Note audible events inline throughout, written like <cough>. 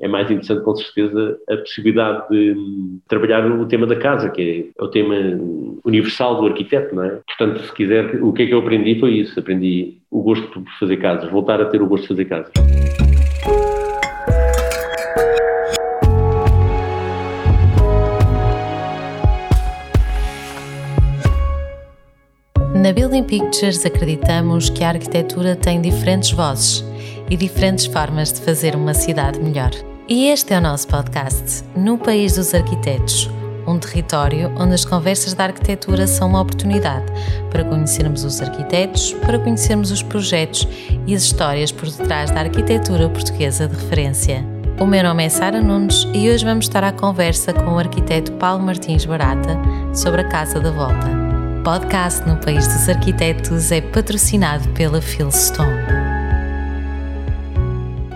é mais interessante, com certeza, a possibilidade de trabalhar o tema da casa, que é o tema universal do arquiteto, não é? Portanto, se quiser, o que é que eu aprendi foi isso. Aprendi o gosto por fazer casas, voltar a ter o gosto de fazer casas. Na Building Pictures acreditamos que a arquitetura tem diferentes vozes e diferentes formas de fazer uma cidade melhor. E este é o nosso podcast, No País dos Arquitetos, um território onde as conversas da arquitetura são uma oportunidade para conhecermos os arquitetos, para conhecermos os projetos e as histórias por detrás da arquitetura portuguesa de referência. O meu nome é Sara Nunes e hoje vamos estar à conversa com o arquiteto Paulo Martins Barata sobre a Casa da Volta. O podcast no País dos Arquitetos é patrocinado pela Philstone.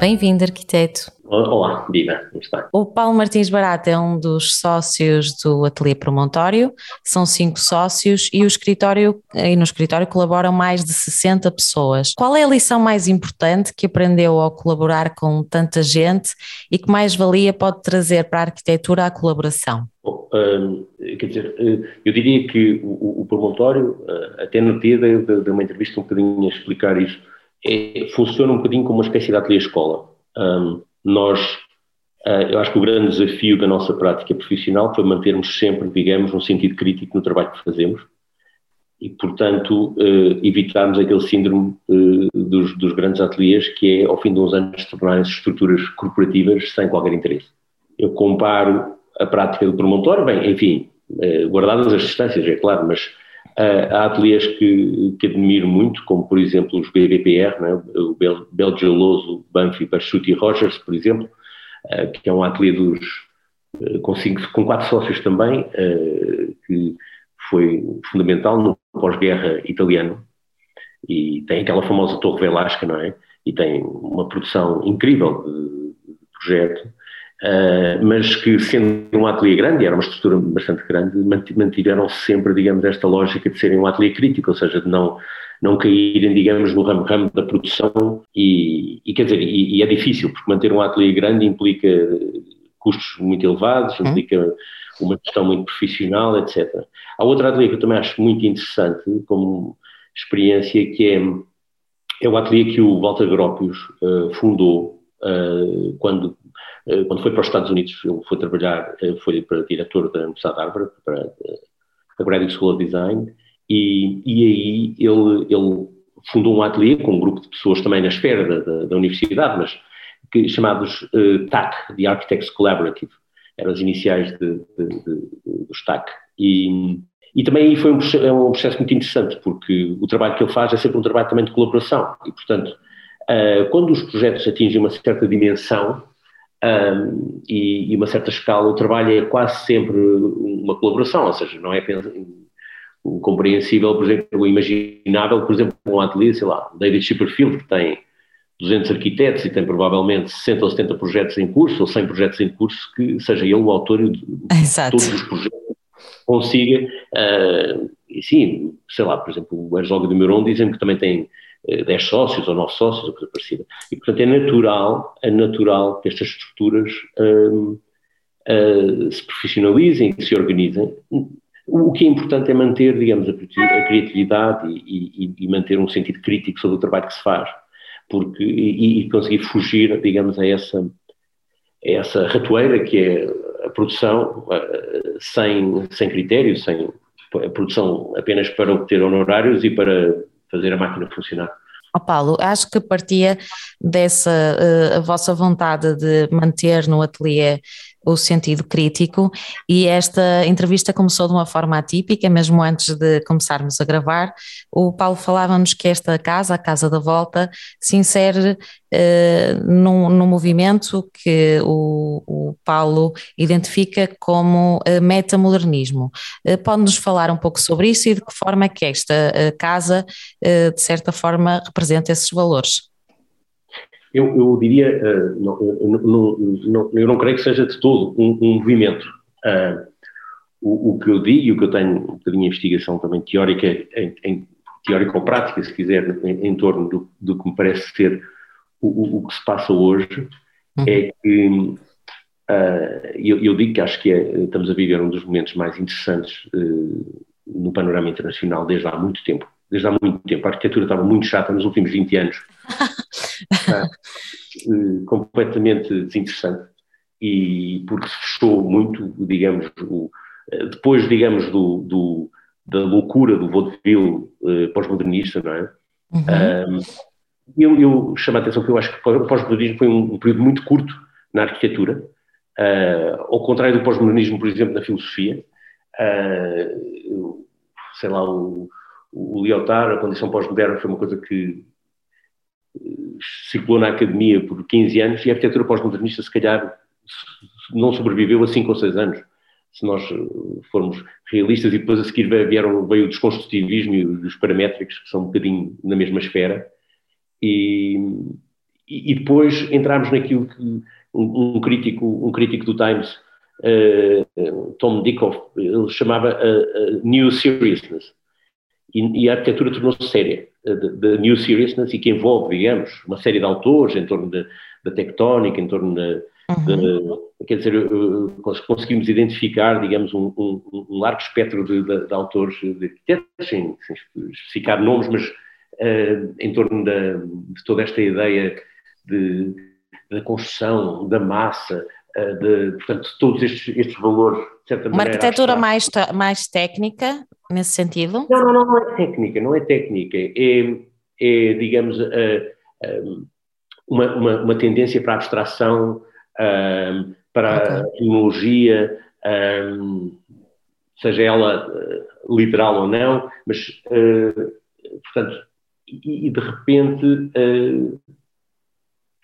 Bem-vindo, arquiteto. Olá, Viva, como está? O Paulo Martins Barata é um dos sócios do Ateliê Promontório, são cinco sócios e, o escritório, e no escritório colaboram mais de 60 pessoas. Qual é a lição mais importante que aprendeu ao colaborar com tanta gente e que mais valia pode trazer para a arquitetura a colaboração? Bom, hum, quer dizer, hum, eu diria que o, o promontório, hum, até no dia de, uma entrevista um bocadinho a explicar isso, é, funciona um bocadinho como uma espécie de ateliê-escola. Um, nós, uh, eu acho que o grande desafio da nossa prática profissional foi mantermos sempre, digamos, um sentido crítico no trabalho que fazemos e, portanto, uh, evitarmos aquele síndrome uh, dos, dos, grandes ateliês que é, ao fim de uns anos, tornarem-se estruturas corporativas sem qualquer interesse. Eu comparo a prática do promontório, bem, enfim, guardadas as distâncias, é claro, mas há ateliês que, que admiro muito, como por exemplo os BBPR, né? o Bel, Belgioloso, Banfi, Pachuti e Rogers, por exemplo, uh, que é um ateliê dos, uh, com, cinco, com quatro sócios também, que foi fundamental no pós-guerra italiano, e tem aquela famosa Torre Velasca, não é? E tem uma produção incrível de, de projeto, Uh, mas que sendo um ateliê grande, era uma estrutura bastante grande, mantiveram sempre, digamos, esta lógica de serem um ateliê crítico, ou seja, de não, não caírem, digamos, no ramo-ramo da produção e, e, quer dizer, e, e, é difícil, porque manter um ateliê grande implica custos muito elevados, uhum. implica uma gestão muito profissional, etc. Há outro ateliê que eu também acho muito interessante como experiência, que é, é o ateliê que o Walter Gropius uh, fundou uh, quando quando foi para os Estados Unidos, ele foi trabalhar, eh, foi para diretor da Universidade de Harvard, para a Graduate School of Design, e, e aí ele, ele fundou um ateliê com um grupo de pessoas também na esfera da, da universidade, mas que, chamados uh, TAC, The Architects Collaborative, eram as iniciais de, de, de, dos TAC. E, e também aí foi um, é um processo muito interessante, porque o trabalho que ele faz é sempre um trabalho também de colaboração, e portanto, uh, quando os projetos atingem uma certa dimensão, um, e, e, uma certa escala, o trabalho é quase sempre uma colaboração, ou seja, não é compreensível, por exemplo, imaginável, por exemplo, um ateliê, sei lá, David Chipperfield, que tem 200 arquitetos e tem provavelmente 60 ou 70 projetos em curso, ou 100 projetos em curso, que seja ele o autor de Exato. todos os projetos, consiga, uh, e sim, sei lá, por exemplo, o Herzog de Meuron dizem que também tem 10 eh, sócios ou 9 sócios, ou coisa parecida. E, portanto, é natural, é natural que estas estruturas uh, uh, se profissionalizem, que se organizem. O que é importante é manter, digamos, a, criatividade e, e, e, manter um sentido crítico sobre o trabalho que se faz, porque, e, e conseguir fugir, digamos, a essa, a essa ratoeira que é a produção uh, sem, sem critério, sem a produção apenas para obter honorários e para fazer a máquina funcionar. Oh Paulo, acho que partia dessa uh, a vossa vontade de manter no ateliê o sentido crítico e esta entrevista começou de uma forma atípica, mesmo antes de começarmos a gravar. O Paulo falava-nos que esta casa, a Casa da Volta, se insere eh, num, num, movimento que o, o Paulo identifica como eh, metamodernismo. Eh, Pode-nos falar um pouco sobre isso e de que forma é que esta eh, casa, de certa forma, representa esses valores? Eu, eu diria, uh, não, não, não, eu não creio que seja de todo um, um movimento. Uh, o, o, que eu digo e o que eu tenho um bocadinho de investigação também teórica, em, em teórica ou prática, se quiser, em, em torno do, do, que me parece ser o, o, que se passa hoje, uhum. é que uh, eu, eu, digo que acho que é, estamos a viver um dos momentos mais interessantes no panorama internacional desde há muito tempo. Desde há muito tempo. A arquitetura estava muito chata nos últimos 20 anos. <laughs> uh, completamente desinteressante. E porque se fechou muito, digamos, o, depois, digamos, do, do, da loucura do vaudeville pós-modernista, não é? Uhum. eu, eu chamo a atenção que eu acho que o pós-modernismo foi um, um, período muito curto na arquitetura, uh, ao contrário do pós-modernismo, por exemplo, na filosofia. Uh, sei lá, o, o Lyotard, a condição pós-moderna, foi uma coisa que circulou na academia por 15 anos e a arquitetura pós-modernista, se calhar, não sobreviveu a 5 ou 6 anos se nós eh, formos realistas, e depois a seguir vieram, veio o desconstrutivismo e os paramétricos, que são um bocadinho na mesma esfera, e, e depois entramos naquilo que um, crítico, um crítico do Times, uh, Tom Dickoff, ele chamava uh, uh, New Seriousness, e, e, a arquitetura tornou-se séria, da New Seriousness, e que envolve, digamos, uma série de autores em torno da tectónica, em torno da Uhum. quer dizer, conseguimos identificar, digamos, um, um, um largo espectro de, de, de autores, de arquitetos, sem, sem, especificar nomes, mas uh, em torno da, de toda esta ideia de, da construção, da massa, de, portanto, todos estes, estes valores, de certa Uma maneira. Uma arquitetura mais, mais técnica, nesse sentido? Não, não, não, não é técnica, não é técnica, é, é digamos, uh, uma, uma, uma tendência para a abstração um, para okay. a tecnologia, um, seja ela uh, literal ou não, mas, uh, portanto, e, e, de repente uh,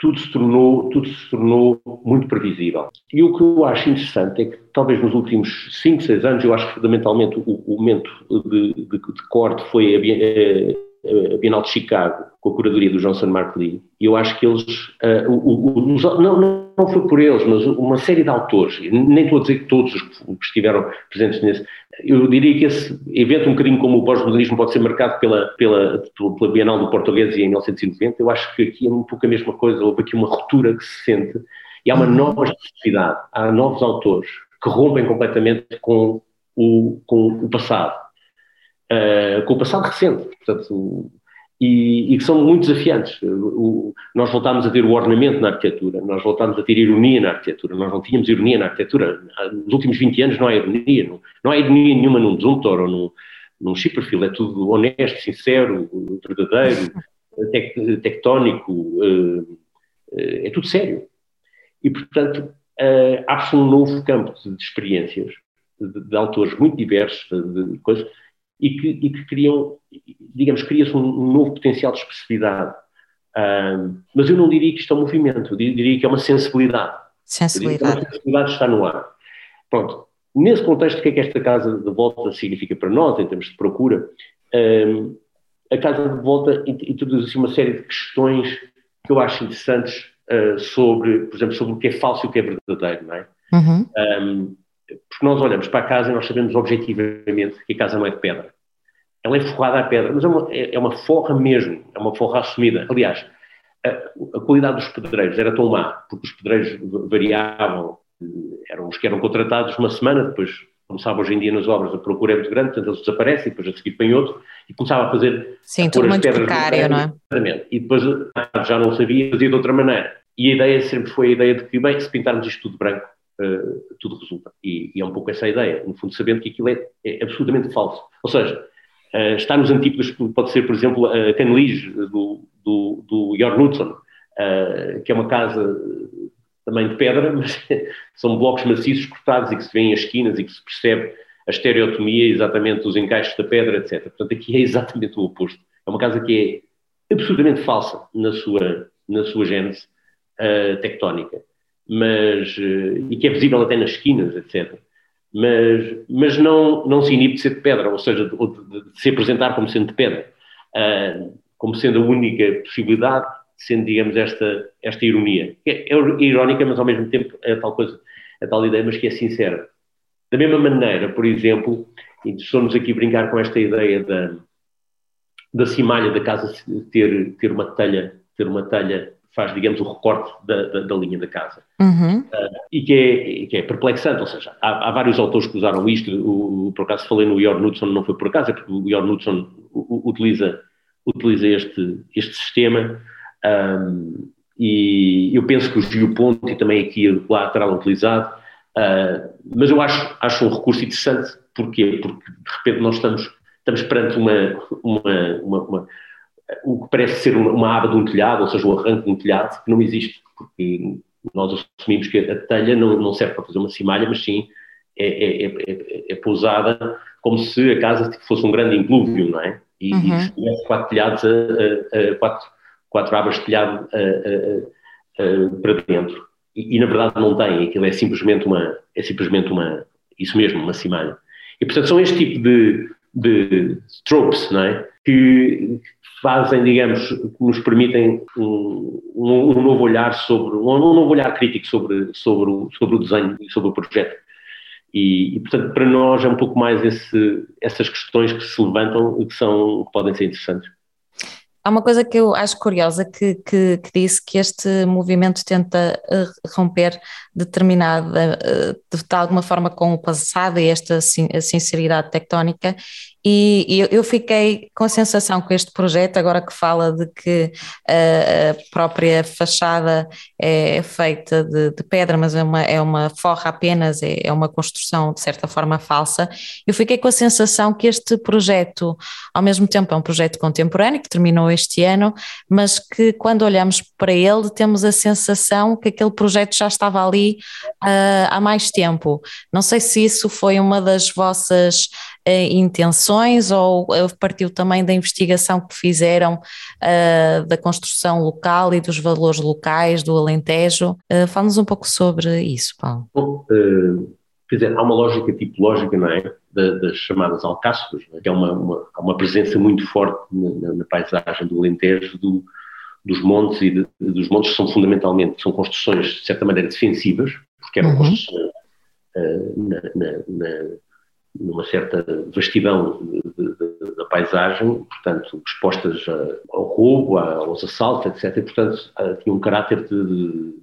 tudo se tornou tudo se tornou muito previsível. E o que eu acho interessante é que talvez nos últimos 5, 6 anos, eu acho que fundamentalmente o, o momento de, de, de corte foi a, a Bienal de Chicago, com a curadoria do Johnson Mark Lee, e eu acho que eles, uh, o, o, não, não foi por eles, mas uma série de autores, nem estou a dizer que todos os que estiveram presentes nesse, eu diria que esse evento, um bocadinho como o pós-modernismo, pode ser marcado pela, pela, pela Bienal do Português em 1990, eu acho que aqui é um pouco a mesma coisa, houve aqui uma ruptura que se sente, e há uma nova especificidade, há novos autores que rompem completamente com o, com o passado uh, com o passado recente, portanto, e, que são muito desafiantes. O, nós voltámos a ter o ornamento na arquitetura, nós voltámos a ter ironia na arquitetura, nós não tínhamos ironia na arquitetura. Nos últimos 20 anos não há ironia, não, não há ironia nenhuma num Zumthor ou num, num Chipperfield, é tudo honesto, sincero, verdadeiro, <laughs> tec, tectónico, uh, é tudo sério. E, portanto, uh, abre-se um novo campo de, de experiências, de, de, autores muito diversos, de, de coisas, e que, e que criam, digamos, cria-se um, um, novo potencial de expressividade. Mas eu não diria que isto é um movimento, eu diria que é uma sensibilidade. Sensibilidade. A sensibilidade está no ar. Pronto. Nesse contexto, o que é que esta casa de volta significa para nós, em termos de procura? A casa de volta introduz assim, uma série de questões que eu acho interessantes uh, sobre, por exemplo, sobre o que é falso e o que é verdadeiro, não é? Uhum. Um, porque nós olhamos para a casa e nós sabemos objetivamente que a casa não é de pedra. Ela é forrada a pedra, mas é uma, é, é uma forra mesmo, é uma forra assumida. Aliás, a, a, qualidade dos pedreiros era tão má, porque os pedreiros variavam, eram os que eram contratados uma semana, depois começava hoje em dia nas obras, a procura é muito grande, portanto eles desaparecem, depois a seguir vem outro, e começava a fazer... Sim, a tudo muito precário, não é? Exatamente. E depois já não sabia, fazia de outra maneira. E a ideia sempre foi a ideia de que, bem, se pintarmos isto tudo branco, uh, tudo resulta. E, e, é um pouco essa a ideia, no fundo, sabendo que aquilo é, é absolutamente falso. Ou seja, uh, está nos antípodas, pode ser, por exemplo, a Canlige do, do, do Knudsen, uh, que é uma casa também de pedra, <laughs> mas são blocos maciços cortados e que se vêem as esquinas e que se percebe a estereotomia exatamente dos encaixes da pedra, etc. Portanto, aqui é exatamente o oposto. É uma casa que é absolutamente falsa na sua, na sua gênese uh, tectónica mas, eh, e que é visível até nas esquinas, etc. Mas, mas não, não se inibe de ser de pedra, ou seja, de, de, de se apresentar como sendo de pedra, uh, como sendo a única possibilidade, sendo, digamos, esta, esta ironia. É, é irónica, mas ao mesmo tempo é tal coisa, é tal ideia, mas que é sincera. Da mesma maneira, por exemplo, e nos aqui brincar com esta ideia da, da cimalha da casa ter, ter uma telha, ter uma telha faz digamos, o recorte da, da, da linha da casa. Uhum. Uh, e que é, que é perplexante, ou seja, há, há, vários autores que usaram isto, o, por acaso falei no Jorn Knudson, não foi por acaso, é porque o Jorn Knudson utiliza, utiliza este, este sistema, um, e eu penso que o Geoponte também aqui lá terá utilizado, uh, mas eu acho, acho um recurso interessante, porquê? Porque de repente nós estamos, estamos perante uma, uma, uma, uma o que parece ser uma, aba de um telhado, ou seja, o arranque de um telhado, que não existe, porque nós assumimos que a telha não, não serve para fazer uma cimalha, mas sim é, é, é, é, pousada como se a casa fosse um grande implúvio, não é? E, uhum. e tivesse quatro telhados, a, a, a, quatro, quatro abas de telhado para dentro. E, e, na verdade não tem, aquilo é simplesmente uma, é simplesmente uma, isso mesmo, uma cimalha. E portanto são este tipo de, de tropes, não é? Que fazem, digamos, que nos permitem um, um, um novo olhar sobre, um, um, novo olhar crítico sobre, sobre, o, sobre o desenho e sobre o projeto. E, e, portanto, para nós é um pouco mais esse, essas questões que se levantam e que, são, podem ser interessantes. Há uma coisa que eu acho curiosa que, que, que disse que este movimento tenta eh, romper determinada, eh, de, de alguma forma com o passado e esta sinceridade tectónica e, eu fiquei com a sensação que este projeto, agora que fala de que a própria fachada é feita de, de pedra, mas é uma, é uma forra apenas, é, é, uma construção de certa forma falsa, eu fiquei com a sensação que este projeto, ao mesmo tempo, é um projeto contemporâneo que terminou este ano, mas que quando olhamos para ele temos a sensação que aquele projeto já estava ali uh, há mais tempo. Não sei se isso foi uma das vossas intenções ou partiu também da investigação que fizeram uh, da construção local e dos valores locais do Alentejo. Fala-nos um pouco sobre isso, Paulo. Bom, quer dizer, há uma lógica tipológica, não é? das chamadas alcáçovas, é? que é uma, uma, uma, presença muito forte na, na paisagem do Alentejo do, dos montes e de, dos montes são fundamentalmente são construções de certa maneira defensivas porque eram uhum. construções uh, na, na, na, numa certa vastidão da paisagem, portanto, expostas ao roubo, aos assaltos, etc. E, portanto, tinha um caráter de,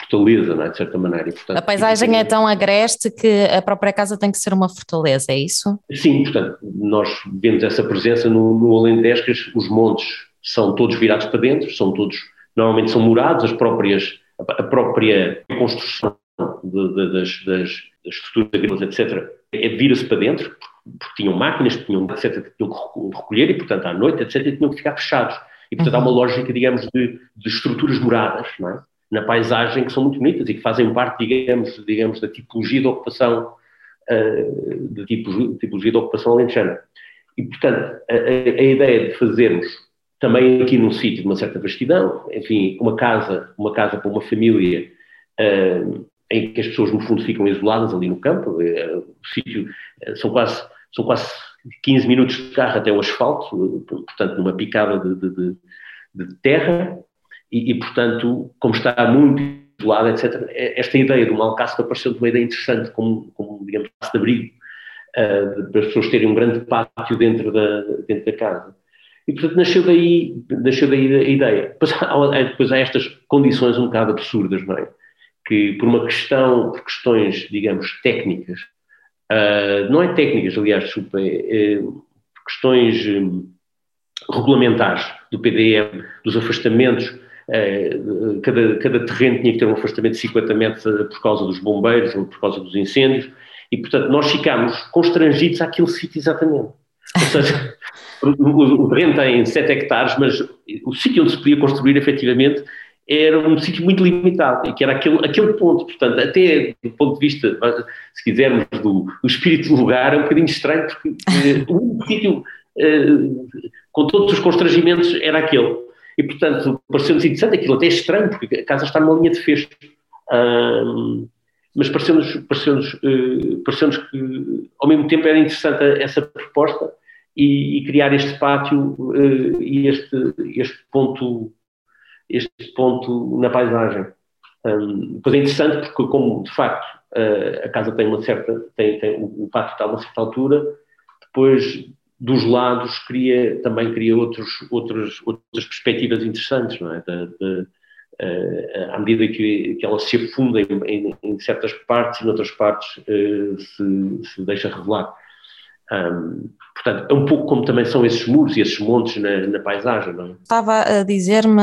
fortaleza, não é? de certa maneira. E, portanto, a paisagem é tão agreste que a própria casa tem que ser uma fortaleza, é isso? Sim, portanto, nós vemos essa presença no, no Alentejo, os montes são todos virados para dentro, são todos, normalmente são murados, as próprias, a própria construção de, de, das, das, estruturas agrícolas, etc., vira-se para dentro, porque tinham máquinas, tinham, etc., que tinham que recolher e, portanto, à noite, etc., tinham que ficar fechados. E, portanto, uhum. há uma uhum. lógica, digamos, de, de estruturas moradas, é? na paisagem que são muito bonitas e que fazem parte, digamos, digamos da tipologia de ocupação, uh, de tipologia de ocupação alentejana. E, portanto, a, a, a, ideia de fazermos também aqui num sítio de uma certa vastidão, enfim, uma casa, uma casa para uma família, uh, em que as pessoas, no fundo, ficam isoladas ali no campo. É, o sítio é, são quase, são quase 15 minutos de carro até o asfalto, portanto, numa picada de, de, de terra, e, e, portanto, como está muito isolado, etc., é, esta ideia do Malcácer apareceu de uma ideia interessante, como, como digamos, de abrigo, uh, para as pessoas terem um grande pátio dentro da, dentro da casa. E, portanto, nasceu daí, nasceu daí a ideia. Depois há, depois há estas condições um bocado absurdas, não é? Que por uma questão, por questões, digamos, técnicas, uh, não é técnicas, aliás, desculpa, é, é questões um, regulamentares do PDM, dos afastamentos, uh, cada, cada terreno tinha que ter um afastamento de 50 metros por causa dos bombeiros ou por causa dos incêndios, e portanto nós ficámos constrangidos àquele sítio exatamente. Ou seja, <laughs> o, o terreno tem 7 hectares, mas o sítio onde se podia construir efetivamente era um sítio muito limitado, e que era aquele, aquele ponto, portanto, até do ponto de vista, se quisermos, do, do espírito do lugar, é um bocadinho estranho, porque eh, o único sítio, eh, com todos os constrangimentos, era aquele. E, portanto, pareceu-nos interessante, aquilo até é estranho, porque a casa está numa linha de fecho. mas pareceu-nos pareceu uh, pareceu que, ao mesmo tempo, era interessante essa proposta e, e criar este pátio uh, e este, este ponto este ponto na paisagem. Um, depois é interessante porque, como de facto uh, a casa tem uma certa, tem, tem, o pátio está a uma certa altura, depois dos lados cria, também cria outros, outros, outras perspectivas interessantes, não é? Da, da, uh, à medida que, que ela se afunda em, em, em certas partes e noutras partes uh, se, se deixa revelar. Um, portanto, é um pouco como também são esses muros e esses montes na, na paisagem, não é? Estava a dizer-me,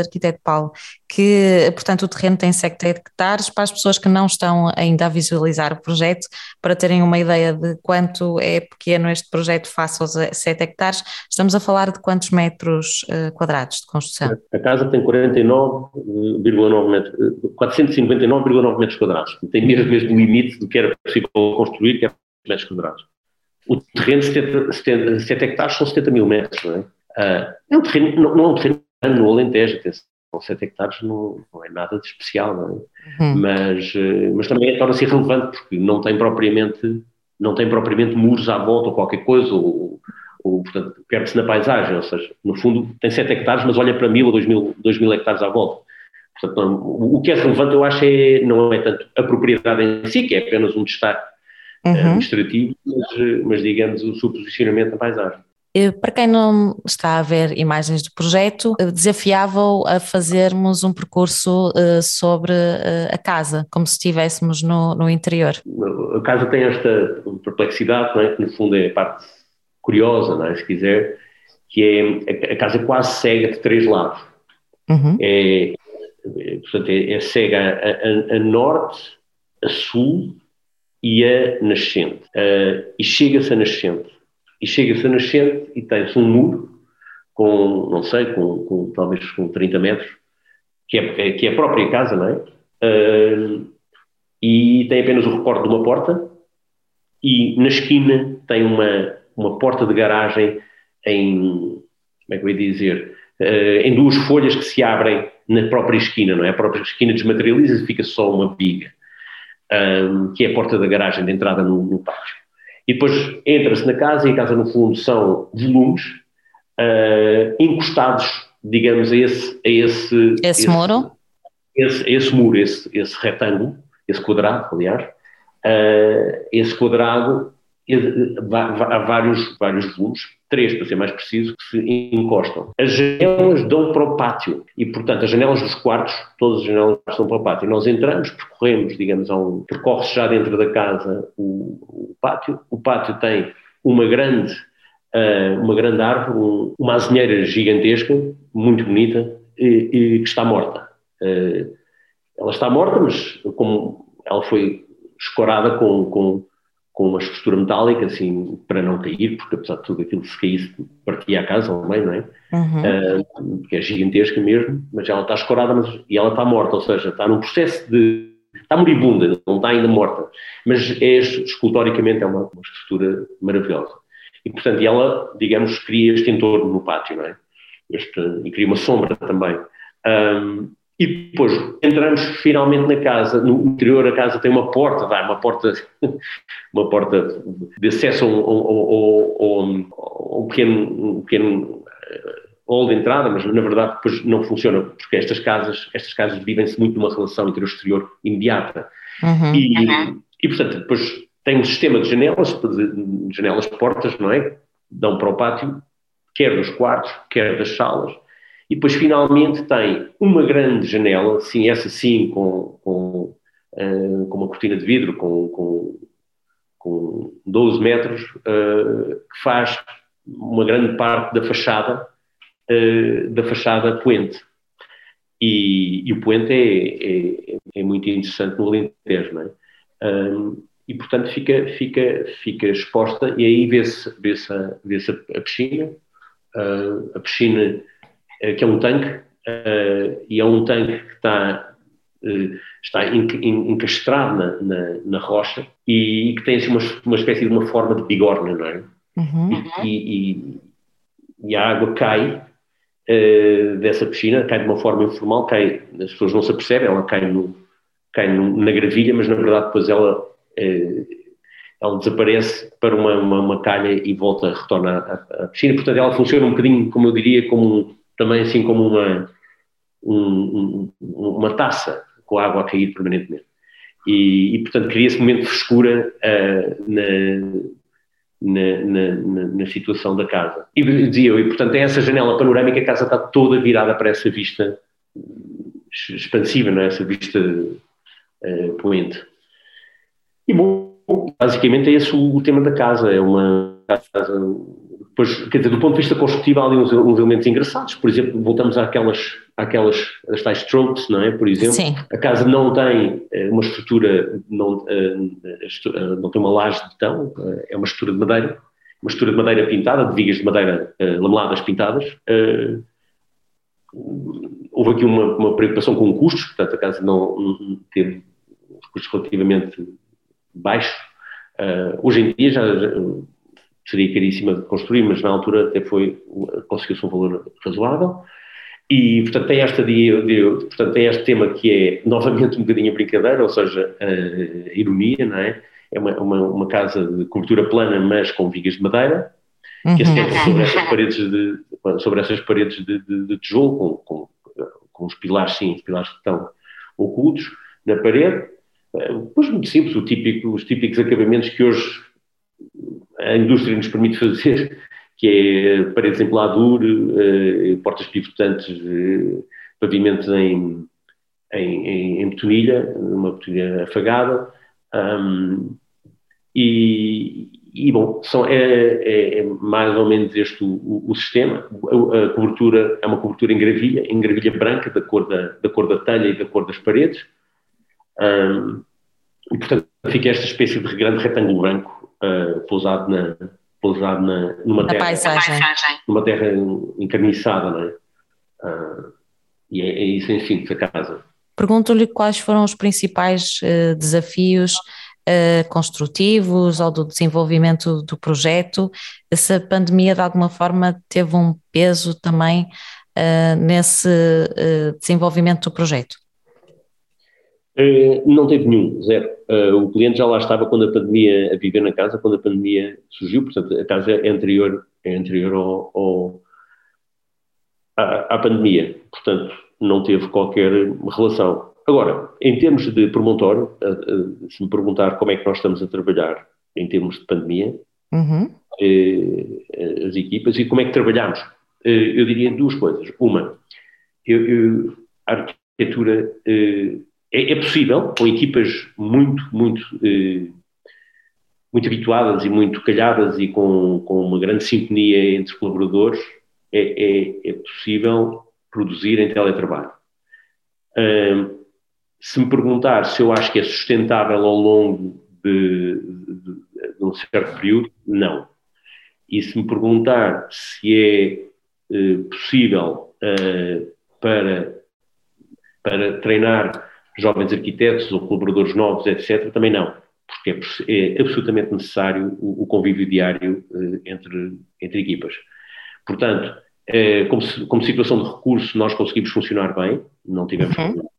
arquiteto Paulo, que, portanto, o terreno tem 7 hectares, para as pessoas que não estão ainda a visualizar o projeto, para terem uma ideia de quanto é pequeno este projeto face aos 7 hectares, estamos a falar de quantos metros quadrados de construção? A casa tem 49,9 metros, 459,9 metros quadrados, tem mesmo, mesmo o limite do que era possível construir, que é metros quadrados. O terreno, 70, 70, 7 hectares são 70 mil metros, não é? Uh, é um terreno, não, não é um terreno no Alentejo, atenção, 7 hectares não, não, é nada de especial, não é? Uhum. Mas, uh, mas também torna-se irrelevante, porque não tem propriamente, não tem propriamente muros à volta ou qualquer coisa, ou, ou portanto, perde-se na paisagem, ou seja, no fundo tem 7 hectares, mas olha para mil ou 2 mil, 2 mil hectares à volta. Portanto, não, o que é relevante, eu acho, é, não é tanto a propriedade em si, que é apenas um destaque uhum. administrativo, mas, mas, digamos o seu posicionamento na paisagem. Para quem não está a ver imagens do projeto, desafiava-o a fazermos um percurso sobre a casa, como se estivéssemos no, no, interior. A casa tem esta perplexidade, é? que no fundo é a parte curiosa, é? se quiser, que é a casa quase cega de três lados. Uhum. É, é, portanto, é, é cega a, a, a norte, a sul e a nascente. Uh, e chega-se a nascente. E chega-se a nascente e tem-se um muro com, não sei, com, com, talvez com 30 metros, que é, que é a própria casa, não é? Uh, e tem apenas o recorte de uma porta e na esquina tem uma, uma porta de garagem em, como é que eu ia dizer, uh, em duas folhas que se abrem na própria esquina, não é? A própria esquina desmaterializa e fica só uma biga um, que é a porta da garagem de entrada no, no pátio. E depois entra-se na casa e a casa, no fundo, são volumes uh, encostados, digamos, a esse. A esse, esse, esse muro? Esse, esse muro, esse, esse retângulo, esse quadrado, aliás. Uh, esse quadrado há vários, vários volumes, três para ser mais preciso, que se encostam. As janelas dão para o pátio e, portanto, as janelas dos quartos, todas as janelas dão para o pátio. Nós entramos, percorremos, digamos, um, percorre-se já dentro da casa o, o, pátio. O pátio tem uma grande, uh, uma grande árvore, um, uma azinheira gigantesca, muito bonita, e, e que está morta. Uh, ela está morta, mas como ela foi escorada com, com com uma estrutura metálica, assim, para não cair, porque apesar de tudo aquilo, se caísse, partia a casa ao meio, não é? Uhum. Uh, que é gigantesca mesmo, mas ela está escorada mas, e ela está morta, ou seja, está num processo de. está moribunda, não está ainda morta, mas é, escultoricamente é uma, uma estrutura maravilhosa. E, portanto, ela, digamos, cria este entorno no pátio, não é? Este, e cria uma sombra também. Um, e depois entramos finalmente na casa, no interior da casa tem uma porta, vai, uma porta, <laughs> uma porta de acesso a um, um, pequeno, um pequeno eh, hall de entrada, mas na verdade depois não funciona, porque estas casas, estas casas vivem-se muito numa relação interior-exterior imediata. Uhum. E, uhum. e, portanto, depois tem um sistema de janelas, de janelas, portas, não é? Dão para o pátio, quer dos quartos, quer das salas, e depois finalmente tem uma grande janela, sim, essa sim, com, com, uh, com uma cortina de vidro com, com, com 12 metros, uh, que faz uma grande parte da fachada, uh, da fachada poente. E, e o poente é, é, é, muito interessante no Alentejo, não é? e portanto fica, fica, fica exposta e aí vê-se vê a, vê a, a piscina, a piscina que é um tanque, uh, e é um tanque que está, uh, está encastrado na, na, na, rocha e, que tem assim, uma, uma espécie de uma forma de bigorna, não é? Uhum. E, e, e, a água cai uh, dessa piscina, cai de uma forma informal, cai, as pessoas não se apercebem, ela cai, no, cai no, na gravilha, mas na verdade depois ela ela desaparece para uma, uma, uma, calha e volta, retorna à, à, piscina. Portanto, ela funciona um bocadinho, como eu diria, como também assim como uma, um, uma taça com água a cair permanentemente. E, e portanto, cria-se um momento de frescura uh, na, na, na, na, situação da casa. E dizia eu, e portanto, é essa janela panorâmica, a casa está toda virada para essa vista expansiva, não é? essa vista uh, poente. E bom, basicamente é esse o, o, tema da casa, é uma casa, depois, quer dizer, do ponto de vista construtivo há ali uns, uns elementos engraçados, por exemplo, voltamos àquelas, àquelas as tais tropes, não é? Por exemplo, Sim. a casa não tem eh, uma estrutura, não, não tem uma laje de betão, é uma estrutura de madeira, uma estrutura de madeira pintada, de vigas de madeira lameladas pintadas, houve aqui uma, uma, preocupação com custos, portanto, a casa não, teve custos relativamente baixos. Hoje em dia já, seria caríssima de construir, mas na altura até foi, conseguiu-se um valor razoável. E, portanto, tem, esta, portanto, tem este tema que é, novamente, um bocadinho a brincadeira, ou seja, a ironia, não é? É uma, uma, uma casa de cobertura plana, mas com vigas de madeira, uhum. que assenta sobre essas paredes de, sobre essas paredes de, de, de tijolo, com, com, com, os pilares, sim, os pilares que estão ocultos na parede. Depois, muito simples, típico, os típicos acabamentos que hoje a indústria nos permite fazer, <laughs> que é paredes em peladura, eh, portas pivotantes, eh, pavimentos em, em, em, em betonilha, uma betonilha afagada, um, e, e, bom, são, é, é, é, mais ou menos este o, o, o, sistema. A, a, cobertura é uma cobertura em gravilha, em gravilha branca, da cor da, da cor da telha e da cor das paredes. Um, e, portanto, fica esta espécie de grande retângulo branco uh, pousado, na, pousado na, numa, terra, paisagem. numa terra encarniçada, não é? Uh, e é, é isso em síntese a casa. Pergunto-lhe quais foram os principais uh, desafios uh, construtivos ou do desenvolvimento do projeto, se a pandemia de alguma forma teve um peso também uh, nesse uh, desenvolvimento do projeto? Não teve nenhum, zero. o cliente já lá estava quando a pandemia, a viver na casa, quando a pandemia surgiu, portanto a casa é anterior, é anterior ao, ao à, à pandemia, portanto não teve qualquer relação. Agora, em termos de promontório, se me perguntar como é que nós estamos a trabalhar em termos de pandemia, uhum. Eh, as equipas e como é que trabalhamos, eh, eu diria duas coisas. Uma, eu, eu, a arquitetura eh, é, é, possível, com equipas muito, muito, muito habituadas e muito calhadas e com, com uma grande sintonia entre colaboradores, é, é, é possível produzir em teletrabalho se me perguntar se eu acho que é sustentável ao longo de, de, de um certo período, não. E se me perguntar se é uh, possível uh, para, para treinar jovens arquitetos ou colaboradores novos, etc., também não, porque é, é absolutamente necessário o, o convívio diário uh, entre, entre equipas. Portanto, como, como, situação de recurso, nós conseguimos funcionar bem, não tivemos uhum. problema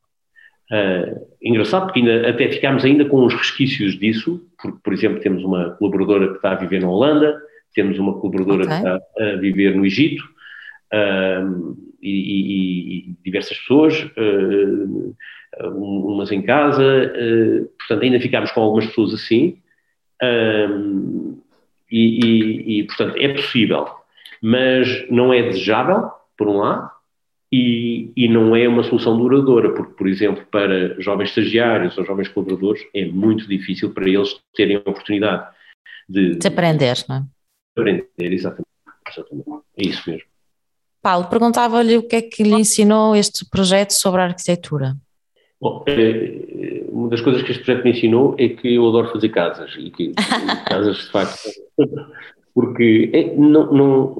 Uh, engraçado porque ainda, até ficámos ainda com os resquícios disso, porque, por exemplo, temos uma colaboradora que está a viver na Holanda, temos uma colaboradora okay. que está a viver no Egito, uh, e, e, e, diversas pessoas, uh, umas em casa, portanto, ainda ficámos com algumas pessoas assim, e, e, portanto, é possível, mas não é desejável, por um lado, e, e, não é uma solução duradoura, porque, por exemplo, para jovens estagiários ou jovens colaboradores é muito difícil para eles terem a oportunidade de, de aprender, não é? Aprender, exatamente, exatamente. É isso mesmo. Paulo, perguntava-lhe o que é que lhe ensinou este projeto sobre a arquitetura. Bom, é, uma das coisas que este projeto me ensinou é que eu adoro fazer casas e que <laughs> casas de facto porque é, não, não,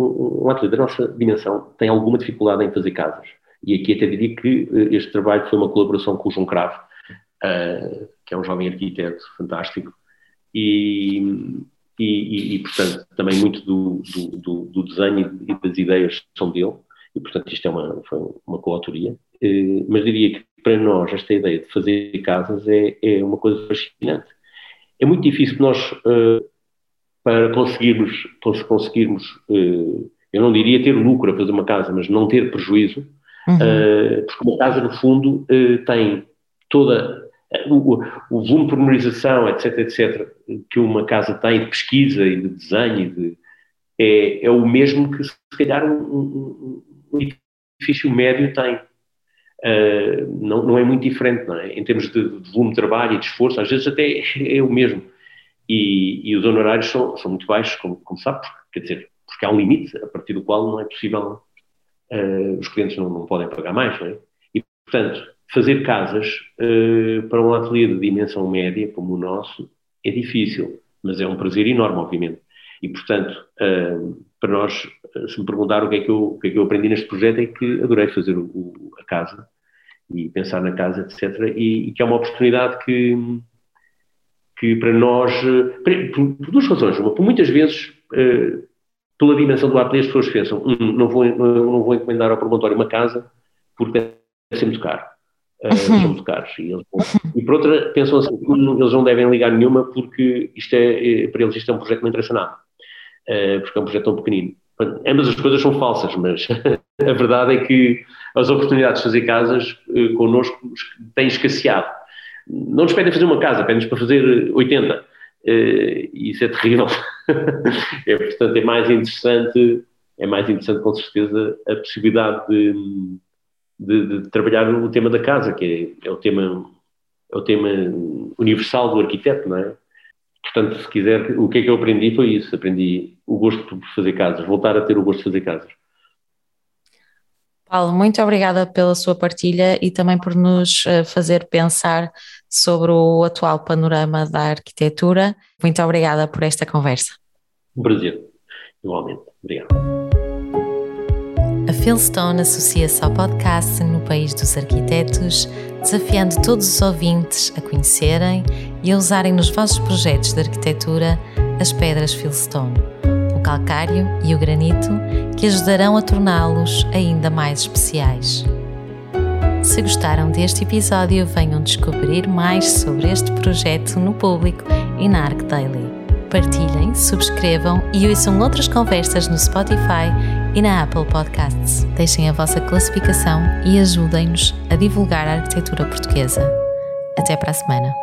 um atleta da nossa dimensão tem alguma dificuldade em fazer casas. E aqui até diria que eh, este trabalho foi uma colaboração com o João Cravo, uh, que é um jovem arquiteto fantástico, e, e, e portanto, também muito do, do, do, desenho e das ideias são dele, e portanto isto é uma, foi uma coautoria. Uh, mas diria que para nós esta ideia de fazer casas é, é uma coisa fascinante. É muito difícil nós uh, para conseguirmos, conseguirmos eh, eu não diria ter lucro a fazer uma casa, mas não ter prejuízo, uhum. Eh, porque uma casa, no fundo, eh, tem toda o, o volume de pormenorização, etc, etc, que uma casa tem de pesquisa e de desenho, de, é, é o mesmo que, se calhar, um, um, um edifício médio tem. uh, não, não é muito diferente, não é? Em termos de, de, volume de trabalho e de esforço, às vezes até é o mesmo. E, e os honorários são, são muito baixos, como, como sabe, porque, quer dizer, porque há um limite a partir do qual não é possível, uh, os clientes não, não podem pagar mais, não é? E, portanto, fazer casas uh, para um ateliê de dimensão média como o nosso é difícil, mas é um prazer enorme, obviamente. E, portanto, uh, para nós, se me perguntar o que, é que eu, o que é que eu aprendi neste projeto, é que adorei fazer o, o, a casa e pensar na casa, etc. E, e, que é uma oportunidade que, que para nós, por, por duas razões. Uma, por muitas vezes, uh, pela dimensão do ateliê, as pessoas pensam: hum, não, vou, não vou encomendar ao promontório uma casa porque deve ser muito caro. Uh, são muito caros. E, eles, e, por outra, pensam assim: hum, eles não devem ligar nenhuma porque isto é, para eles isto é um projeto que não interessa nada. Uh, porque é um projeto tão pequenino. Ambas as coisas são falsas, mas <laughs> a verdade é que as oportunidades de fazer casas uh, connosco têm escasseado. Não nos pedem fazer uma casa, pedem-nos para fazer 80. Uh, isso é terrível. <laughs> é, portanto, é mais interessante, é mais interessante com certeza a possibilidade de, de, de trabalhar o tema da casa, que é, é, o tema, é o tema universal do arquiteto, não é? Portanto, se quiser, o que é que eu aprendi foi isso. Aprendi o gosto por fazer casas, voltar a ter o gosto de fazer casas. Paulo, muito obrigada pela sua partilha e também por nos eh, fazer pensar sobre o atual panorama da arquitetura. Muito obrigada por esta conversa. Um prazer, igualmente. Obrigado. Philstone associa-se ao podcast No País dos Arquitetos, desafiando todos os ouvintes a conhecerem e a usarem nos vossos projetos de arquitetura as pedras Philstone, o calcário e o granito, que ajudarão a torná-los ainda mais especiais. Se gostaram deste episódio, venham descobrir mais sobre este projeto no público e na Arc Daily. Partilhem, subscrevam e ouçam outras conversas no Spotify e na Apple Podcasts. Deixem a vossa classificação e ajudem-nos a divulgar a arquitetura portuguesa. Até para a semana.